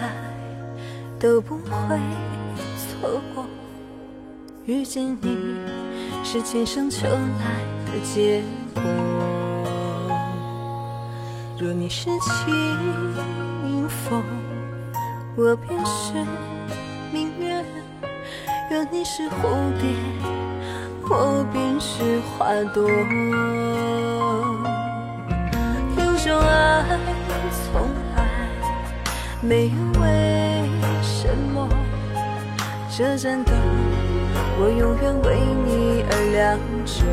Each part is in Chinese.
来都不会错过遇见你是今生求来的结果。若你是清风我便是明月若你是蝴蝶我便是花朵。没有为什么，这盏灯我永远为你而亮着。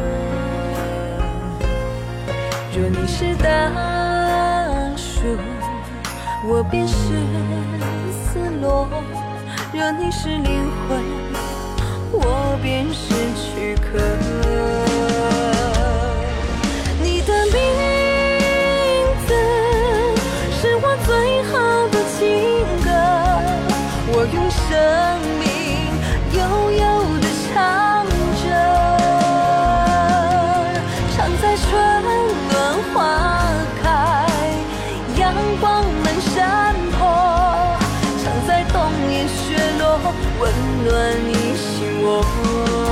若你是大树，我便是丝萝；若你是灵魂，温暖你心窝。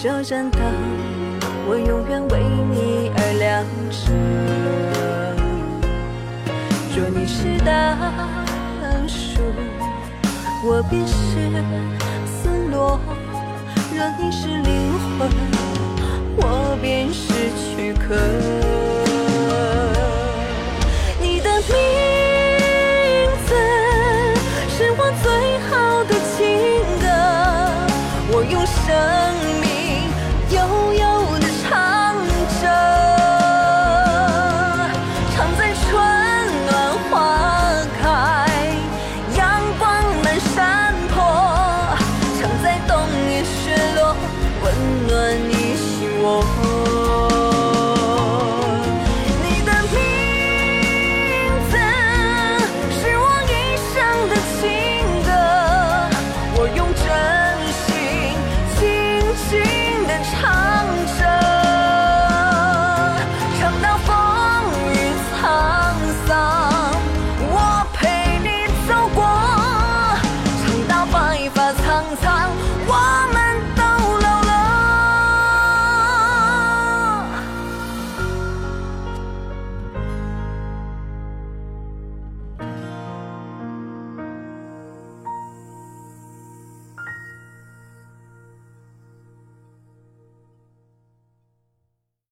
这盏灯我永远为你而亮着。若你是大树，我便是丝萝；若你是灵魂，我便是躯壳。你的名字是我最好的情歌，我用生命。雪落，温暖你心窝。